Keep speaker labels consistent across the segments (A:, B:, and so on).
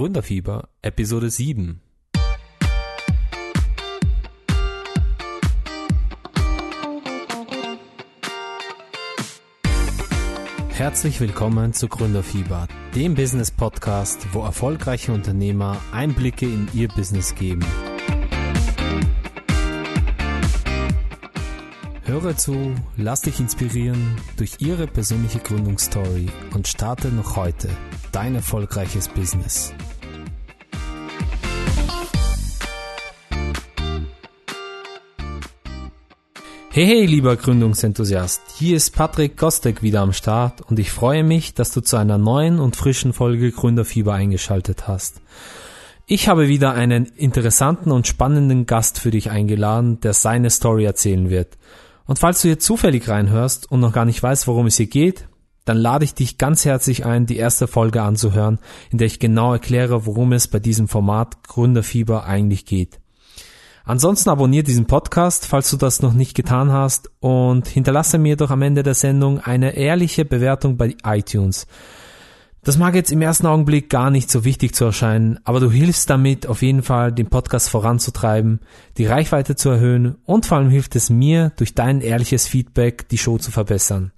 A: Gründerfieber, Episode 7. Herzlich willkommen zu Gründerfieber, dem Business Podcast, wo erfolgreiche Unternehmer Einblicke in ihr Business geben. Höre zu, lass dich inspirieren durch ihre persönliche Gründungsstory und starte noch heute dein erfolgreiches Business. Hey, hey, lieber Gründungsenthusiast, hier ist Patrick Kostek wieder am Start und ich freue mich, dass du zu einer neuen und frischen Folge Gründerfieber eingeschaltet hast. Ich habe wieder einen interessanten und spannenden Gast für dich eingeladen, der seine Story erzählen wird. Und falls du hier zufällig reinhörst und noch gar nicht weißt, worum es hier geht, dann lade ich dich ganz herzlich ein, die erste Folge anzuhören, in der ich genau erkläre, worum es bei diesem Format Gründerfieber eigentlich geht. Ansonsten abonniere diesen Podcast, falls du das noch nicht getan hast und hinterlasse mir doch am Ende der Sendung eine ehrliche Bewertung bei iTunes. Das mag jetzt im ersten Augenblick gar nicht so wichtig zu erscheinen, aber du hilfst damit auf jeden Fall, den Podcast voranzutreiben, die Reichweite zu erhöhen und vor allem hilft es mir, durch dein ehrliches Feedback die Show zu verbessern.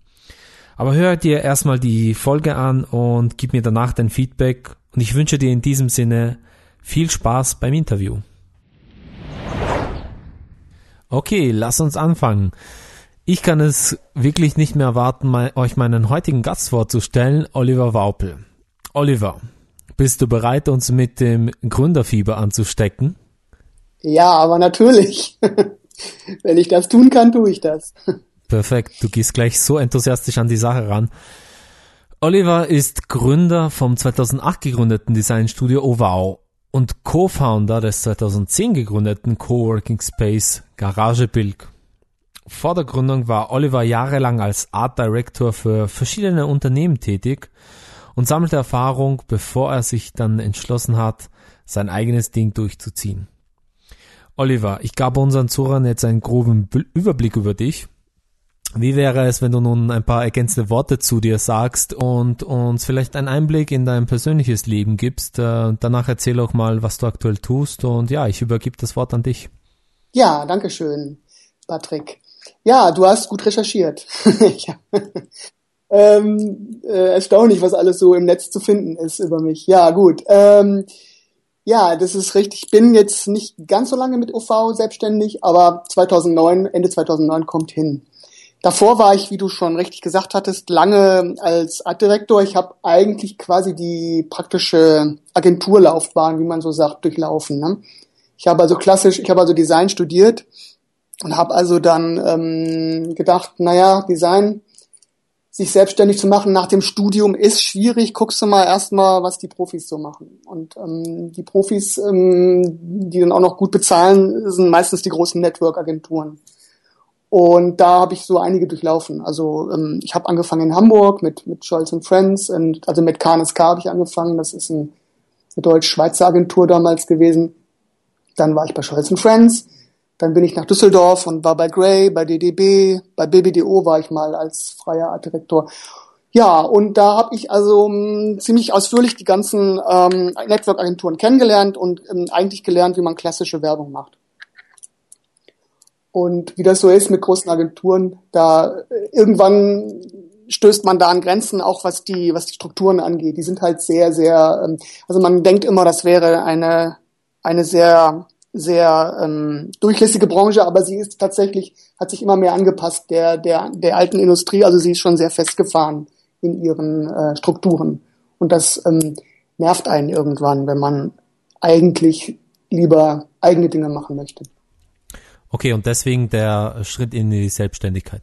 A: Aber hör dir erstmal die Folge an und gib mir danach dein Feedback und ich wünsche dir in diesem Sinne viel Spaß beim Interview. Okay, lass uns anfangen. Ich kann es wirklich nicht mehr erwarten, mein, euch meinen heutigen Gast vorzustellen, Oliver Waupel. Oliver, bist du bereit, uns mit dem Gründerfieber anzustecken?
B: Ja, aber natürlich. Wenn ich das tun kann, tue ich das.
A: Perfekt, du gehst gleich so enthusiastisch an die Sache ran. Oliver ist Gründer vom 2008 gegründeten Designstudio Ovao und Co-Founder des 2010 gegründeten Coworking Space Garage Bilk. Vor der Gründung war Oliver jahrelang als Art Director für verschiedene Unternehmen tätig und sammelte Erfahrung, bevor er sich dann entschlossen hat, sein eigenes Ding durchzuziehen. Oliver, ich gab unseren Zuhörern jetzt einen groben Überblick über dich. Wie wäre es, wenn du nun ein paar ergänzende Worte zu dir sagst und uns vielleicht einen Einblick in dein persönliches Leben gibst? Äh, danach erzähl auch mal, was du aktuell tust und ja, ich übergebe das Wort an dich.
B: Ja, danke schön, Patrick. Ja, du hast gut recherchiert. ja. ähm, äh, erstaunlich, was alles so im Netz zu finden ist über mich. Ja, gut. Ähm, ja, das ist richtig. Ich bin jetzt nicht ganz so lange mit OV selbstständig, aber 2009, Ende 2009 kommt hin. Davor war ich, wie du schon richtig gesagt hattest, lange als Artdirektor. Ich habe eigentlich quasi die praktische Agenturlaufbahn, wie man so sagt, durchlaufen. Ne? Ich habe also klassisch, ich habe also Design studiert und habe also dann ähm, gedacht, naja, Design, sich selbstständig zu machen nach dem Studium ist schwierig. Guckst du mal erstmal, was die Profis so machen. Und ähm, die Profis, ähm, die dann auch noch gut bezahlen, sind meistens die großen Network-Agenturen. Und da habe ich so einige durchlaufen. Also ähm, ich habe angefangen in Hamburg mit mit Scholz Friends und also mit KNSK habe ich angefangen. Das ist ein, eine deutsch-schweizer Agentur damals gewesen. Dann war ich bei Scholz Friends dann bin ich nach Düsseldorf und war bei Gray, bei DDB, bei BBDO war ich mal als freier Artdirektor. Ja, und da habe ich also m, ziemlich ausführlich die ganzen ähm, Network-Agenturen kennengelernt und ähm, eigentlich gelernt, wie man klassische Werbung macht. Und wie das so ist mit großen Agenturen, da äh, irgendwann stößt man da an Grenzen, auch was die, was die Strukturen angeht. Die sind halt sehr, sehr, ähm, also man denkt immer, das wäre eine, eine sehr sehr ähm, durchlässige Branche, aber sie ist tatsächlich, hat sich immer mehr angepasst der, der, der alten Industrie, also sie ist schon sehr festgefahren in ihren äh, Strukturen. Und das ähm, nervt einen irgendwann, wenn man eigentlich lieber eigene Dinge machen möchte.
A: Okay, und deswegen der Schritt in die Selbstständigkeit.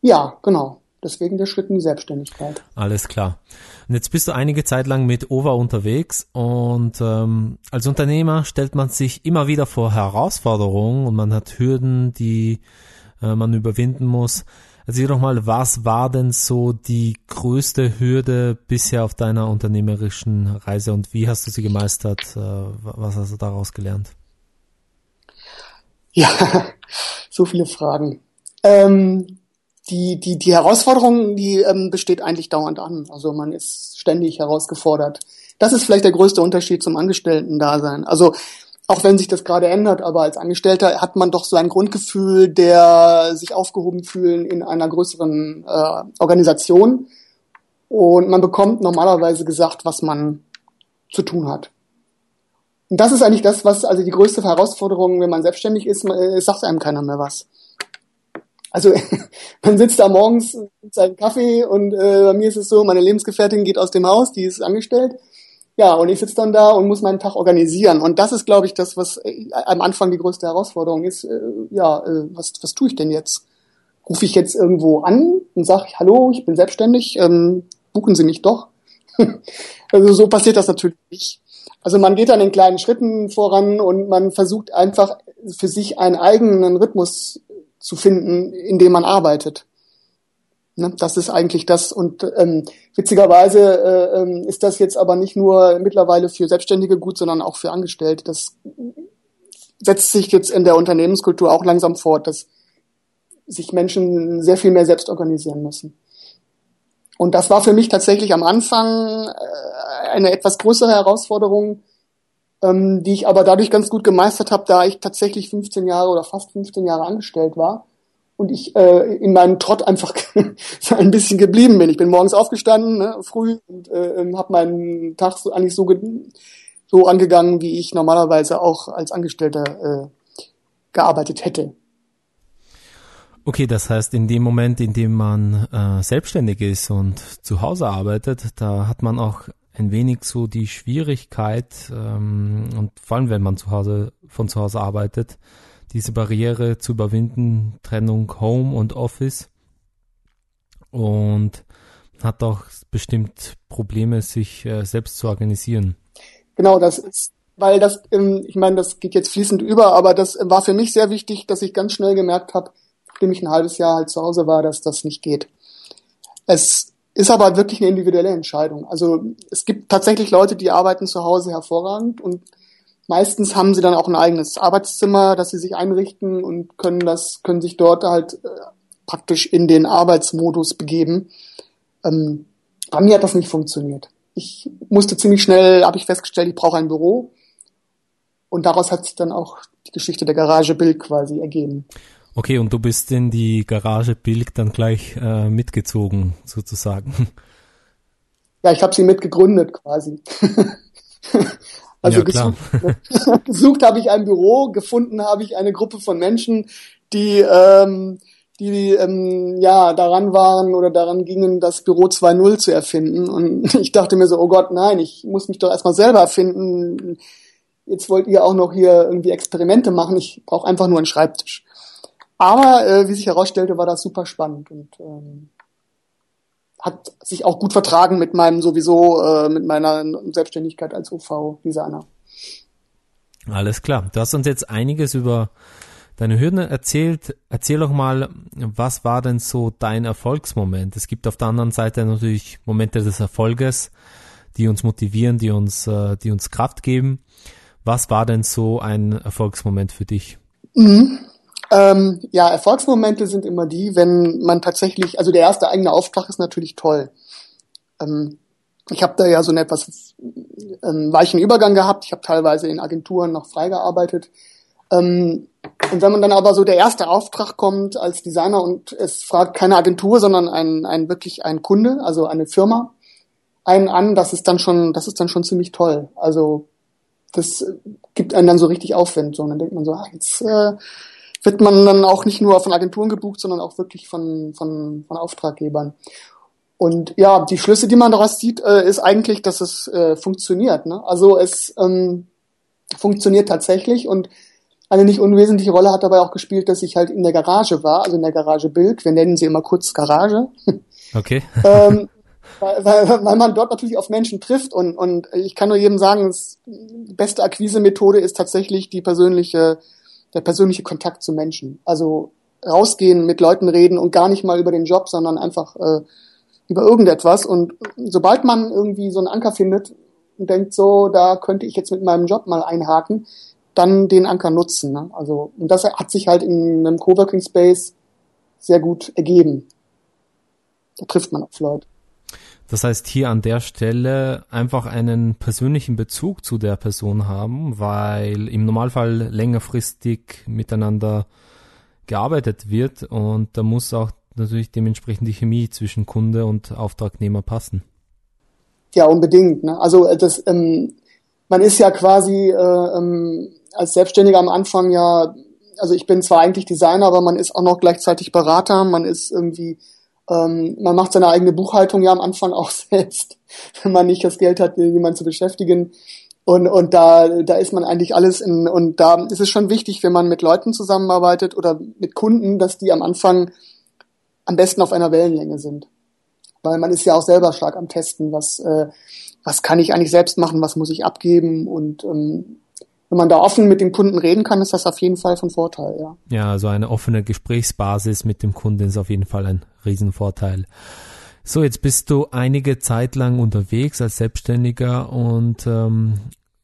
B: Ja, genau. Deswegen der Schritt in die Selbstständigkeit.
A: Alles klar. Und jetzt bist du einige Zeit lang mit OVA unterwegs und ähm, als Unternehmer stellt man sich immer wieder vor Herausforderungen und man hat Hürden, die äh, man überwinden muss. Erzähl doch mal, was war denn so die größte Hürde bisher auf deiner unternehmerischen Reise und wie hast du sie gemeistert? Äh, was hast du daraus gelernt?
B: Ja, so viele Fragen. Ähm, die, die, die Herausforderung, die ähm, besteht eigentlich dauernd an. Also man ist ständig herausgefordert. Das ist vielleicht der größte Unterschied zum Angestellten-Dasein. Also auch wenn sich das gerade ändert, aber als Angestellter hat man doch so ein Grundgefühl der sich aufgehoben fühlen in einer größeren äh, Organisation. Und man bekommt normalerweise gesagt, was man zu tun hat. Und das ist eigentlich das, was also die größte Herausforderung, wenn man selbstständig ist, man, es sagt einem keiner mehr was. Also man sitzt da morgens mit seinem Kaffee und äh, bei mir ist es so, meine Lebensgefährtin geht aus dem Haus, die ist angestellt ja, und ich sitze dann da und muss meinen Tag organisieren. Und das ist, glaube ich, das, was äh, am Anfang die größte Herausforderung ist. Äh, ja, äh, was, was tue ich denn jetzt? Rufe ich jetzt irgendwo an und sage, hallo, ich bin selbstständig, ähm, buchen Sie mich doch. also so passiert das natürlich nicht. Also man geht dann in kleinen Schritten voran und man versucht einfach für sich einen eigenen Rhythmus zu finden, in dem man arbeitet. Ne, das ist eigentlich das. Und ähm, witzigerweise äh, ähm, ist das jetzt aber nicht nur mittlerweile für Selbstständige gut, sondern auch für Angestellte. Das setzt sich jetzt in der Unternehmenskultur auch langsam fort, dass sich Menschen sehr viel mehr selbst organisieren müssen. Und das war für mich tatsächlich am Anfang äh, eine etwas größere Herausforderung, ähm, die ich aber dadurch ganz gut gemeistert habe, da ich tatsächlich 15 Jahre oder fast 15 Jahre angestellt war und ich äh, in meinem Trott einfach ein bisschen geblieben bin. Ich bin morgens aufgestanden, ne, früh und äh, ähm, habe meinen Tag eigentlich so, so angegangen, wie ich normalerweise auch als Angestellter gearbeitet hätte.
A: Okay, das heißt, in dem Moment, in dem man äh, selbstständig ist und zu Hause arbeitet, da hat man auch ein wenig so die Schwierigkeit ähm, und vor allem, wenn man zu Hause von zu Hause arbeitet, diese Barriere zu überwinden, Trennung Home und Office. Und hat auch bestimmt Probleme, sich äh, selbst zu organisieren.
B: Genau, das ist, weil das, ähm, ich meine, das geht jetzt fließend über, aber das war für mich sehr wichtig, dass ich ganz schnell gemerkt habe, nachdem ich ein halbes Jahr halt zu Hause war, dass das nicht geht. Es ist aber wirklich eine individuelle Entscheidung. Also es gibt tatsächlich Leute, die arbeiten zu Hause hervorragend und Meistens haben sie dann auch ein eigenes Arbeitszimmer, das sie sich einrichten und können das, können sich dort halt äh, praktisch in den Arbeitsmodus begeben. Ähm, bei mir hat das nicht funktioniert. Ich musste ziemlich schnell, habe ich festgestellt, ich brauche ein Büro. Und daraus hat sich dann auch die Geschichte der Garage Bilk quasi ergeben.
A: Okay, und du bist in die Garage Bilk dann gleich äh, mitgezogen, sozusagen.
B: Ja, ich habe sie mitgegründet quasi. Also ja, gesucht, gesucht habe ich ein Büro, gefunden habe ich eine Gruppe von Menschen, die ähm, die ähm, ja daran waren oder daran gingen, das Büro 2.0 zu erfinden. Und ich dachte mir so, oh Gott, nein, ich muss mich doch erstmal selber erfinden. Jetzt wollt ihr auch noch hier irgendwie Experimente machen. Ich brauche einfach nur einen Schreibtisch. Aber äh, wie sich herausstellte, war das super spannend und ähm, hat sich auch gut vertragen mit meinem sowieso, äh, mit meiner Selbstständigkeit als UV-Designer.
A: Alles klar. Du hast uns jetzt einiges über deine Hürden erzählt. Erzähl doch mal, was war denn so dein Erfolgsmoment? Es gibt auf der anderen Seite natürlich Momente des Erfolges, die uns motivieren, die uns, äh, die uns Kraft geben. Was war denn so ein Erfolgsmoment für dich?
B: Mhm. Ähm, ja, Erfolgsmomente sind immer die, wenn man tatsächlich, also der erste eigene Auftrag ist natürlich toll. Ähm, ich habe da ja so einen etwas ähm, weichen Übergang gehabt. Ich habe teilweise in Agenturen noch freigearbeitet. Ähm, und wenn man dann aber so der erste Auftrag kommt als Designer und es fragt keine Agentur, sondern ein, ein wirklich ein Kunde, also eine Firma, einen an, das ist dann schon, das ist dann schon ziemlich toll. Also das gibt einen dann so richtig Aufwind. So, und dann denkt man so, ah, jetzt äh, wird man dann auch nicht nur von Agenturen gebucht, sondern auch wirklich von, von, von Auftraggebern. Und ja, die Schlüsse, die man daraus sieht, äh, ist eigentlich, dass es äh, funktioniert. Ne? Also es ähm, funktioniert tatsächlich und eine nicht unwesentliche Rolle hat dabei auch gespielt, dass ich halt in der Garage war, also in der Garage Bild. Wir nennen sie immer kurz Garage.
A: Okay.
B: ähm, weil, weil, weil man dort natürlich auf Menschen trifft und, und ich kann nur jedem sagen, das, die beste Akquise-Methode ist tatsächlich die persönliche der persönliche Kontakt zu Menschen. Also rausgehen, mit Leuten reden und gar nicht mal über den Job, sondern einfach äh, über irgendetwas. Und sobald man irgendwie so einen Anker findet und denkt, so, da könnte ich jetzt mit meinem Job mal einhaken, dann den Anker nutzen. Ne? Also und das hat sich halt in einem Coworking Space sehr gut ergeben. Da trifft man auf Leute.
A: Das heißt, hier an der Stelle einfach einen persönlichen Bezug zu der Person haben, weil im Normalfall längerfristig miteinander gearbeitet wird und da muss auch natürlich dementsprechend die Chemie zwischen Kunde und Auftragnehmer passen.
B: Ja, unbedingt. Ne? Also äh, das, ähm, man ist ja quasi äh, ähm, als Selbstständiger am Anfang ja, also ich bin zwar eigentlich Designer, aber man ist auch noch gleichzeitig Berater, man ist irgendwie ähm, man macht seine eigene Buchhaltung ja am Anfang auch selbst, wenn man nicht das Geld hat, jemanden zu beschäftigen. Und, und da, da ist man eigentlich alles in, und da ist es schon wichtig, wenn man mit Leuten zusammenarbeitet oder mit Kunden, dass die am Anfang am besten auf einer Wellenlänge sind. Weil man ist ja auch selber stark am Testen, was, äh, was kann ich eigentlich selbst machen, was muss ich abgeben und ähm, wenn man da offen mit dem Kunden reden kann, ist das auf jeden Fall von Vorteil, ja.
A: Ja, also eine offene Gesprächsbasis mit dem Kunden ist auf jeden Fall ein Riesenvorteil. So, jetzt bist du einige Zeit lang unterwegs als Selbstständiger und ähm,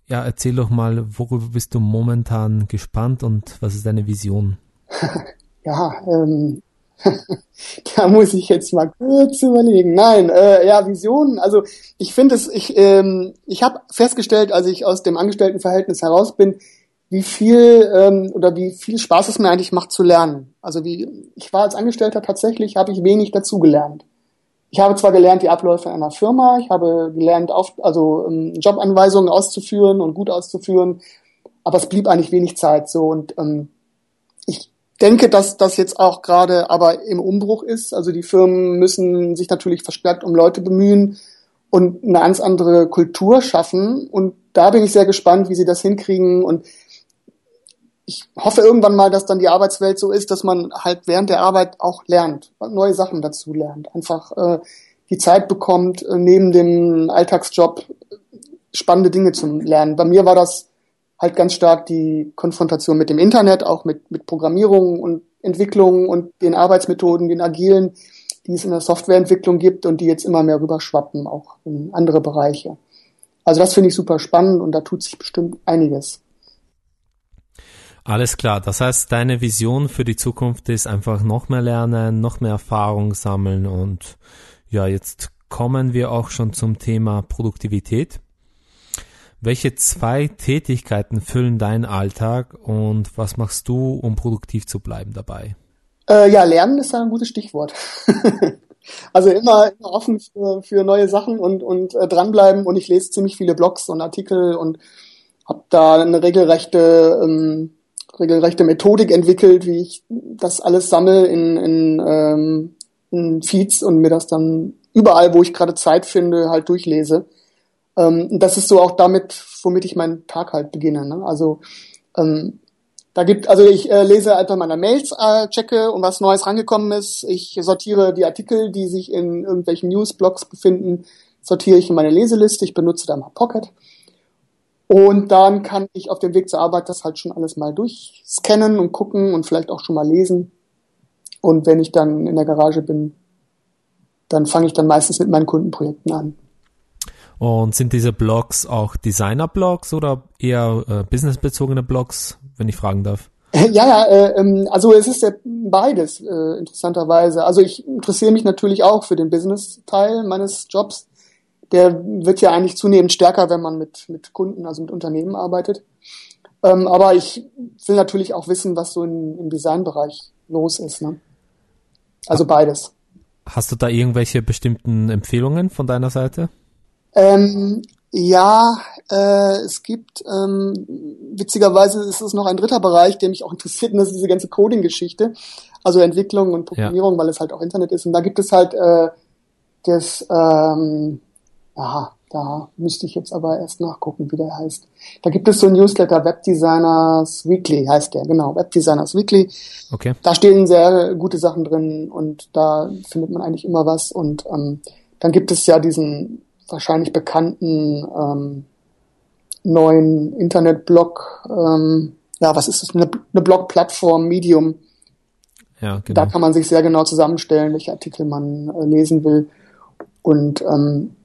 A: ja, erzähl doch mal, worüber bist du momentan gespannt und was ist deine Vision?
B: ja, ähm, da muss ich jetzt mal kurz überlegen. Nein, äh, ja, Visionen. Also ich finde es, ich, ähm, ich habe festgestellt, als ich aus dem Angestelltenverhältnis heraus bin, wie viel ähm, oder wie viel Spaß es mir eigentlich macht zu lernen. Also wie ich war als Angestellter tatsächlich, habe ich wenig dazugelernt. Ich habe zwar gelernt die Abläufe einer Firma, ich habe gelernt, auf, also ähm, Jobanweisungen auszuführen und gut auszuführen, aber es blieb eigentlich wenig Zeit so und ähm, ich denke, dass das jetzt auch gerade aber im Umbruch ist. Also die Firmen müssen sich natürlich verstärkt um Leute bemühen und eine ganz andere Kultur schaffen. Und da bin ich sehr gespannt, wie sie das hinkriegen. Und ich hoffe irgendwann mal, dass dann die Arbeitswelt so ist, dass man halt während der Arbeit auch lernt, neue Sachen dazu lernt. Einfach äh, die Zeit bekommt, äh, neben dem Alltagsjob spannende Dinge zu lernen. Bei mir war das halt ganz stark die Konfrontation mit dem Internet, auch mit, mit Programmierung und Entwicklung und den Arbeitsmethoden, den agilen, die es in der Softwareentwicklung gibt und die jetzt immer mehr rüberschwappen, auch in andere Bereiche. Also das finde ich super spannend und da tut sich bestimmt einiges.
A: Alles klar. Das heißt, deine Vision für die Zukunft ist einfach noch mehr lernen, noch mehr Erfahrung sammeln und ja, jetzt kommen wir auch schon zum Thema Produktivität. Welche zwei Tätigkeiten füllen deinen Alltag und was machst du, um produktiv zu bleiben dabei?
B: Äh, ja, Lernen ist ein gutes Stichwort. also immer, immer offen für, für, neue Sachen und, und äh, dranbleiben und ich lese ziemlich viele Blogs und Artikel und habe da eine regelrechte, ähm, regelrechte Methodik entwickelt, wie ich das alles sammle in, in, ähm, in Feeds und mir das dann überall, wo ich gerade Zeit finde, halt durchlese. Ähm, das ist so auch damit, womit ich meinen Tag halt beginne. Ne? Also ähm, da gibt, also ich äh, lese einfach meine Mails, äh, checke und was Neues rangekommen ist. Ich sortiere die Artikel, die sich in irgendwelchen Newsblogs befinden, sortiere ich in meine Leseliste. Ich benutze da mal Pocket. Und dann kann ich auf dem Weg zur Arbeit das halt schon alles mal durchscannen und gucken und vielleicht auch schon mal lesen. Und wenn ich dann in der Garage bin, dann fange ich dann meistens mit meinen Kundenprojekten an.
A: Und sind diese Blogs auch Designer-Blogs oder eher äh, businessbezogene Blogs, wenn ich fragen darf?
B: Ja, ja, äh, ähm, also es ist ja beides, äh, interessanterweise. Also ich interessiere mich natürlich auch für den Business-Teil meines Jobs. Der wird ja eigentlich zunehmend stärker, wenn man mit, mit Kunden, also mit Unternehmen arbeitet. Ähm, aber ich will natürlich auch wissen, was so in, im Designbereich los ist. Ne? Also beides.
A: Hast du da irgendwelche bestimmten Empfehlungen von deiner Seite?
B: Ähm, ja, äh, es gibt, ähm, witzigerweise ist es noch ein dritter Bereich, der mich auch interessiert, und das ist diese ganze Coding-Geschichte, also Entwicklung und Programmierung, ja. weil es halt auch Internet ist. Und da gibt es halt äh, das, ähm, aha, da müsste ich jetzt aber erst nachgucken, wie der heißt. Da gibt es so ein Newsletter, Webdesigners Weekly heißt der, genau, Webdesigners Weekly.
A: Okay.
B: Da stehen sehr gute Sachen drin und da findet man eigentlich immer was. Und ähm, dann gibt es ja diesen wahrscheinlich bekannten ähm, neuen Internetblog, ähm, ja, was ist das, eine, eine Blog-Plattform, Medium.
A: Ja, genau.
B: Da kann man sich sehr genau zusammenstellen, welche Artikel man äh, lesen will. Und ähm,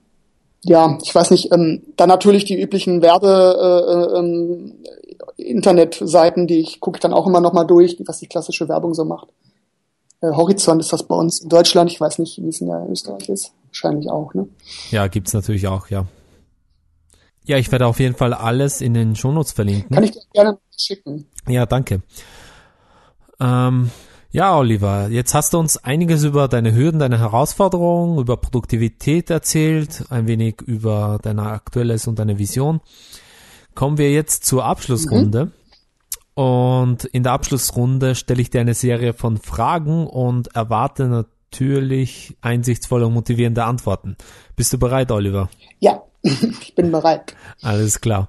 B: ja, ich weiß nicht, ähm, dann natürlich die üblichen Werbe äh, ähm, Internetseiten, die ich gucke dann auch immer noch mal durch, was die klassische Werbung so macht. Äh, Horizont ist das bei uns in Deutschland, ich weiß nicht, wie es in der Österreich ist wahrscheinlich auch, ne?
A: Ja, gibt's natürlich auch, ja. Ja, ich werde auf jeden Fall alles in den Shownotes verlinken.
B: Kann ich dir gerne schicken.
A: Ja, danke. Ähm, ja, Oliver, jetzt hast du uns einiges über deine Hürden, deine Herausforderungen, über Produktivität erzählt, ein wenig über dein aktuelles und deine Vision. Kommen wir jetzt zur Abschlussrunde. Mhm. Und in der Abschlussrunde stelle ich dir eine Serie von Fragen und erwarte natürlich einsichtsvolle und motivierende Antworten. Bist du bereit, Oliver?
B: Ja, ich bin bereit.
A: Alles klar.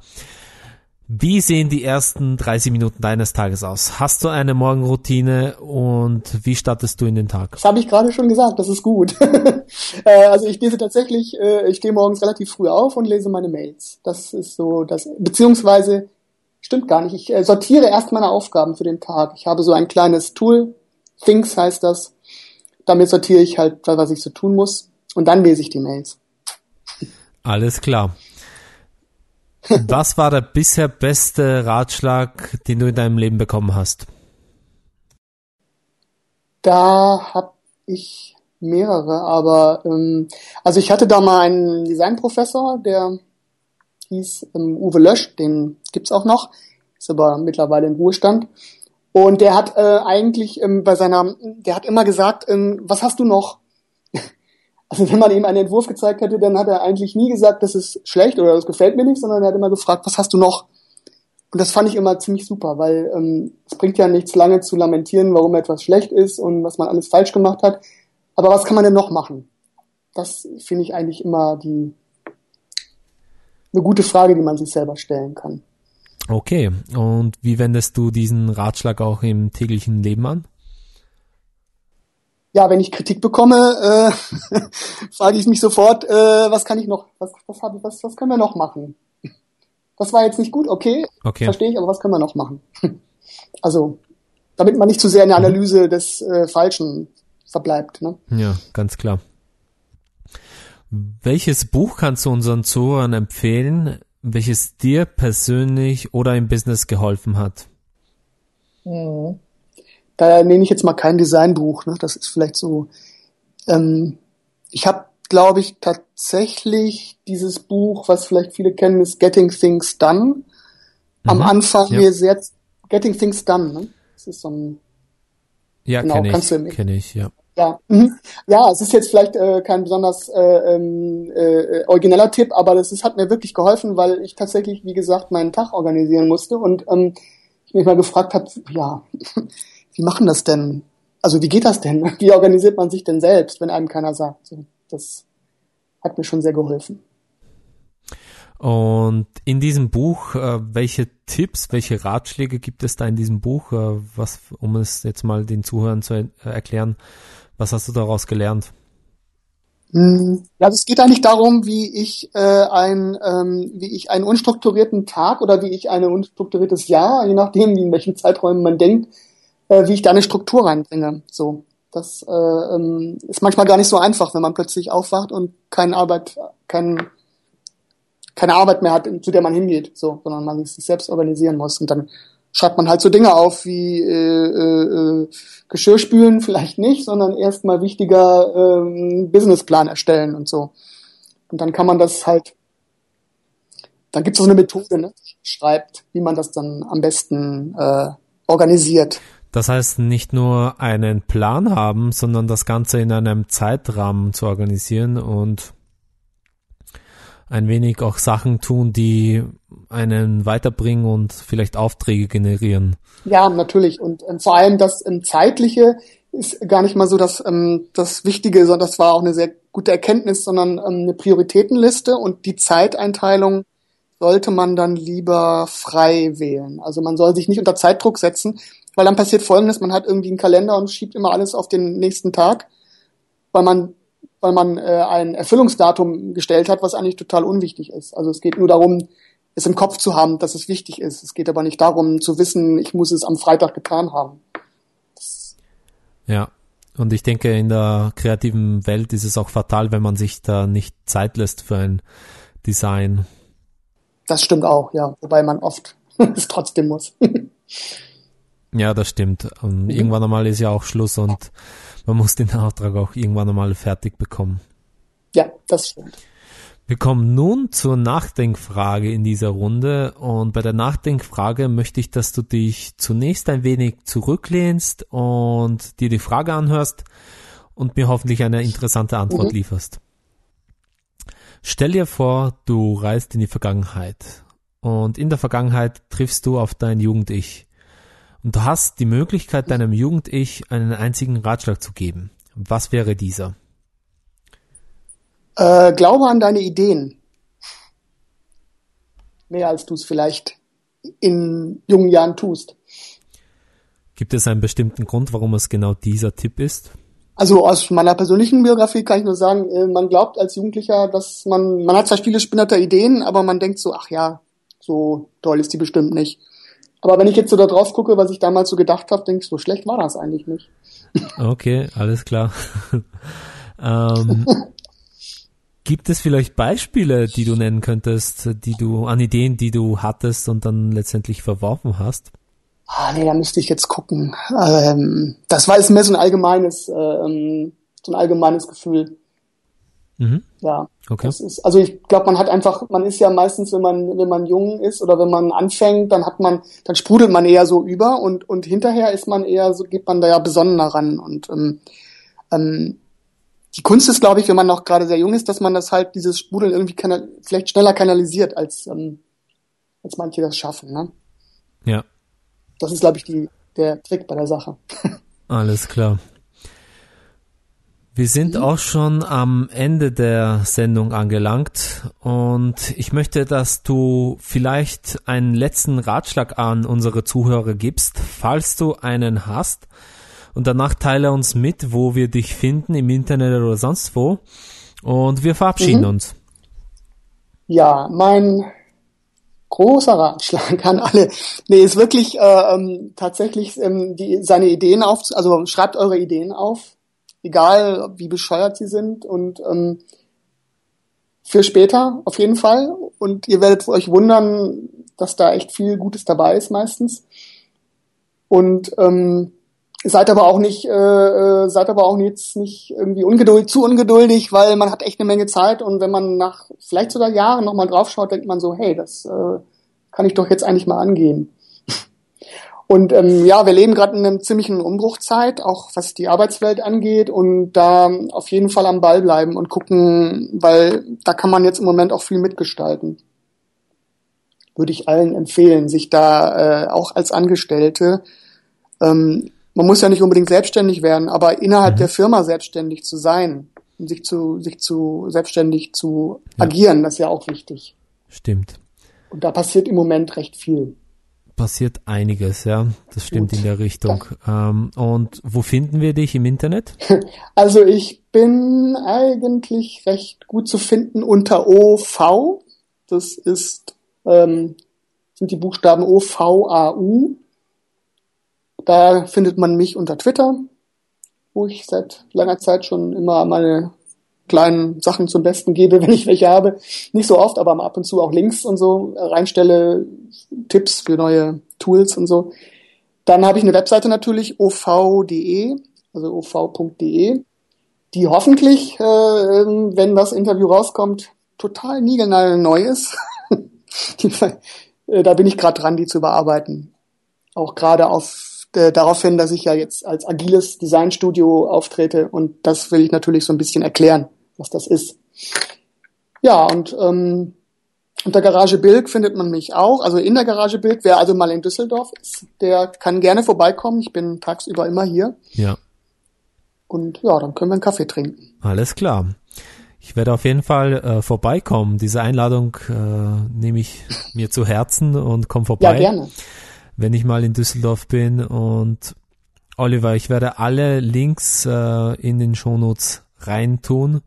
A: Wie sehen die ersten 30 Minuten deines Tages aus? Hast du eine Morgenroutine und wie startest du in den Tag?
B: Das habe ich gerade schon gesagt, das ist gut. Äh, also ich lese tatsächlich, äh, ich stehe morgens relativ früh auf und lese meine Mails. Das ist so das, beziehungsweise stimmt gar nicht. Ich äh, sortiere erst meine Aufgaben für den Tag. Ich habe so ein kleines Tool, Things heißt das. Damit sortiere ich halt, was ich so tun muss und dann lese ich die Mails.
A: Alles klar. Was war der bisher beste Ratschlag, den du in deinem Leben bekommen hast?
B: Da habe ich mehrere, aber ähm, also ich hatte da mal einen Designprofessor, der hieß ähm, Uwe Lösch, den gibt's auch noch, ist aber mittlerweile im Ruhestand. Und der hat äh, eigentlich ähm, bei seiner, der hat immer gesagt, ähm, was hast du noch? Also wenn man ihm einen Entwurf gezeigt hätte, dann hat er eigentlich nie gesagt, das ist schlecht oder das gefällt mir nicht, sondern er hat immer gefragt, was hast du noch? Und das fand ich immer ziemlich super, weil ähm, es bringt ja nichts lange zu lamentieren, warum etwas schlecht ist und was man alles falsch gemacht hat. Aber was kann man denn noch machen? Das finde ich eigentlich immer die eine gute Frage, die man sich selber stellen kann.
A: Okay, und wie wendest du diesen Ratschlag auch im täglichen Leben an?
B: Ja, wenn ich Kritik bekomme, äh, frage ich mich sofort, äh, was kann ich noch, was, was, hab, was, was können wir noch machen? Das war jetzt nicht gut, okay, okay. verstehe ich, aber was können wir noch machen? also, damit man nicht zu sehr in der mhm. Analyse des äh, Falschen verbleibt. Ne?
A: Ja, ganz klar. Welches Buch kannst du unseren Zuhörern empfehlen, welches dir persönlich oder im Business geholfen hat?
B: Mhm da nehme ich jetzt mal kein Designbuch. Ne? Das ist vielleicht so. Ähm, ich habe, glaube ich, tatsächlich dieses Buch, was vielleicht viele kennen, ist Getting Things Done. Mhm. Am Anfang ja. mir sehr Getting Things Done. Ne? Das ist so ein
A: ja, genau, kenne ich, kenn ich, ja.
B: Ja, mhm. ja, es ist jetzt vielleicht äh, kein besonders äh, ähm, äh, origineller Tipp, aber das ist, hat mir wirklich geholfen, weil ich tatsächlich, wie gesagt, meinen Tag organisieren musste und ähm, ich mich mal gefragt habe, ja, wie machen das denn? Also wie geht das denn? Wie organisiert man sich denn selbst, wenn einem keiner sagt? Das hat mir schon sehr geholfen.
A: Und in diesem Buch, äh, welche Tipps, welche Ratschläge gibt es da in diesem Buch? Äh, was, um es jetzt mal den Zuhörern zu äh, erklären, was hast du daraus gelernt?
B: Hm, ja, es geht eigentlich darum, wie ich äh, ein, ähm, wie ich einen unstrukturierten Tag oder wie ich ein unstrukturiertes Jahr, je nachdem, in welchen Zeiträumen man denkt, äh, wie ich da eine Struktur reinbringe. So, das äh, ähm, ist manchmal gar nicht so einfach, wenn man plötzlich aufwacht und keine Arbeit, kein, keine Arbeit mehr hat, zu der man hingeht, so, sondern man sich selbst organisieren muss und dann schreibt man halt so Dinge auf wie äh, äh, äh Geschirr spülen vielleicht nicht, sondern erstmal wichtiger äh, Businessplan erstellen und so. Und dann kann man das halt, dann gibt es so eine Methode, ne, schreibt, wie man das dann am besten äh, organisiert.
A: Das heißt, nicht nur einen Plan haben, sondern das Ganze in einem Zeitrahmen zu organisieren und ein wenig auch Sachen tun, die einen weiterbringen und vielleicht Aufträge generieren.
B: Ja, natürlich. Und, und vor allem das ähm, Zeitliche ist gar nicht mal so das, ähm, das Wichtige, sondern das war auch eine sehr gute Erkenntnis, sondern ähm, eine Prioritätenliste und die Zeiteinteilung sollte man dann lieber frei wählen. Also man soll sich nicht unter Zeitdruck setzen, weil dann passiert Folgendes, man hat irgendwie einen Kalender und schiebt immer alles auf den nächsten Tag, weil man, weil man äh, ein Erfüllungsdatum gestellt hat, was eigentlich total unwichtig ist. Also es geht nur darum, es im Kopf zu haben, dass es wichtig ist. Es geht aber nicht darum zu wissen, ich muss es am Freitag getan haben.
A: Das ja, und ich denke, in der kreativen Welt ist es auch fatal, wenn man sich da nicht Zeit lässt für ein Design.
B: Das stimmt auch, ja. Wobei man oft es trotzdem muss.
A: Ja, das stimmt. Und mhm. irgendwann einmal ist ja auch Schluss und man muss den Auftrag auch irgendwann einmal fertig bekommen.
B: Ja, das stimmt.
A: Wir kommen nun zur Nachdenkfrage in dieser Runde und bei der Nachdenkfrage möchte ich, dass du dich zunächst ein wenig zurücklehnst und dir die Frage anhörst und mir hoffentlich eine interessante Antwort mhm. lieferst. Stell dir vor, du reist in die Vergangenheit und in der Vergangenheit triffst du auf dein Jugend-Ich und du hast die Möglichkeit, deinem Jugend-Ich einen einzigen Ratschlag zu geben. Was wäre dieser?
B: Äh, glaube an deine Ideen. Mehr als du es vielleicht in jungen Jahren tust.
A: Gibt es einen bestimmten Grund, warum es genau dieser Tipp ist?
B: Also aus meiner persönlichen Biografie kann ich nur sagen, äh, man glaubt als Jugendlicher, dass man, man hat zwar viele spinnerte Ideen, aber man denkt so, ach ja, so toll ist die bestimmt nicht. Aber wenn ich jetzt so da drauf gucke, was ich damals so gedacht habe, denke ich, so schlecht war das eigentlich nicht.
A: Okay, alles klar. ähm, Gibt es vielleicht Beispiele, die du nennen könntest, die du an Ideen, die du hattest und dann letztendlich verworfen hast?
B: Ah, nee, da müsste ich jetzt gucken. Ähm, das war jetzt mehr so ein allgemeines, ähm, so ein allgemeines Gefühl. Mhm. Ja. Okay. Das ist, also ich glaube, man hat einfach, man ist ja meistens, wenn man, wenn man jung ist oder wenn man anfängt, dann hat man, dann sprudelt man eher so über und, und hinterher ist man eher so, geht man da ja besonnener ran und ähm, ähm, die Kunst ist, glaube ich, wenn man noch gerade sehr jung ist, dass man das halt, dieses Sprudeln irgendwie vielleicht schneller kanalisiert, als, ähm, als manche das schaffen. Ne?
A: Ja.
B: Das ist, glaube ich, die, der Trick bei der Sache.
A: Alles klar. Wir sind mhm. auch schon am Ende der Sendung angelangt und ich möchte, dass du vielleicht einen letzten Ratschlag an unsere Zuhörer gibst, falls du einen hast und danach teile uns mit, wo wir dich finden, im Internet oder sonst wo. Und wir verabschieden mhm. uns.
B: Ja, mein großer Ratschlag an alle. Nee, ist wirklich äh, ähm, tatsächlich ähm, die, seine Ideen auf, also schreibt eure Ideen auf, egal wie bescheuert sie sind und ähm, für später auf jeden Fall. Und ihr werdet euch wundern, dass da echt viel Gutes dabei ist meistens. Und ähm, Seid aber auch nicht, äh, äh, seid aber auch jetzt nicht irgendwie ungeduld, zu ungeduldig, weil man hat echt eine Menge Zeit und wenn man nach vielleicht sogar Jahren nochmal draufschaut, denkt man so, hey, das äh, kann ich doch jetzt eigentlich mal angehen. Und ähm, ja, wir leben gerade in einer ziemlichen Umbruchzeit, auch was die Arbeitswelt angeht und da auf jeden Fall am Ball bleiben und gucken, weil da kann man jetzt im Moment auch viel mitgestalten. Würde ich allen empfehlen, sich da äh, auch als Angestellte ähm, man muss ja nicht unbedingt selbstständig werden, aber innerhalb mhm. der Firma selbstständig zu sein und sich zu, sich zu selbstständig zu ja. agieren, das ist ja auch wichtig.
A: Stimmt.
B: Und da passiert im Moment recht viel.
A: Passiert einiges, ja. Das stimmt Gut. in der Richtung. Ähm, und wo finden wir dich im Internet?
B: Also ich bin eigentlich recht gut zu finden unter OV. Das ist ähm, sind die Buchstaben OVAU da findet man mich unter Twitter, wo ich seit langer Zeit schon immer meine kleinen Sachen zum Besten gebe, wenn ich welche habe. Nicht so oft, aber ab und zu auch Links und so reinstelle, Tipps für neue Tools und so. Dann habe ich eine Webseite natürlich, ov.de, also ov.de, die hoffentlich, äh, wenn das Interview rauskommt, total niegelnagelneu neu ist. Äh, da bin ich gerade dran, die zu bearbeiten. Auch gerade auf äh, darauf hin, dass ich ja jetzt als agiles Designstudio auftrete und das will ich natürlich so ein bisschen erklären, was das ist. Ja, und ähm, unter Garage Bilk findet man mich auch. Also in der Garage Bilk, wer also mal in Düsseldorf ist, der kann gerne vorbeikommen. Ich bin tagsüber immer hier.
A: Ja.
B: Und ja, dann können wir einen Kaffee trinken.
A: Alles klar. Ich werde auf jeden Fall äh, vorbeikommen. Diese Einladung äh, nehme ich mir zu Herzen und komme vorbei.
B: Ja, gerne
A: wenn ich mal in Düsseldorf bin. Und Oliver, ich werde alle Links äh, in den Shownotes reintun.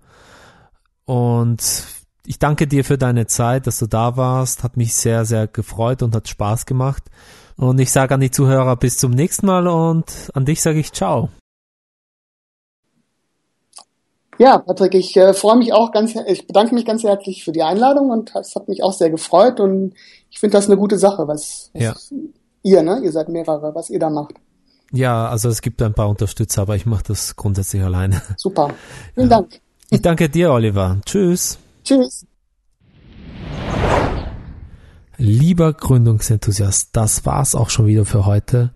A: Und ich danke dir für deine Zeit, dass du da warst. Hat mich sehr, sehr gefreut und hat Spaß gemacht. Und ich sage an die Zuhörer bis zum nächsten Mal und an dich sage ich ciao.
B: Ja, Patrick, ich äh, freue mich auch ganz, ich bedanke mich ganz herzlich für die Einladung und es hat mich auch sehr gefreut und ich finde das eine gute Sache, was, was
A: ja.
B: Ihr, ne? Ihr seid mehrere, was ihr da macht.
A: Ja, also es gibt ein paar Unterstützer, aber ich mache das grundsätzlich alleine.
B: Super. Vielen ja. Dank.
A: Ich danke dir, Oliver. Tschüss.
B: Tschüss.
A: Lieber Gründungsenthusiast, das war's auch schon wieder für heute.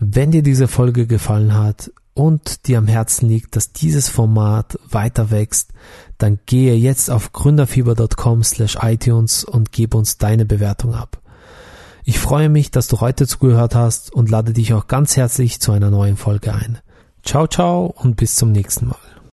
A: Wenn dir diese Folge gefallen hat und dir am Herzen liegt, dass dieses Format weiter wächst, dann gehe jetzt auf gründerfieber.com slash iTunes und gebe uns deine Bewertung ab. Ich freue mich, dass du heute zugehört hast und lade dich auch ganz herzlich zu einer neuen Folge ein. Ciao, ciao und bis zum nächsten Mal.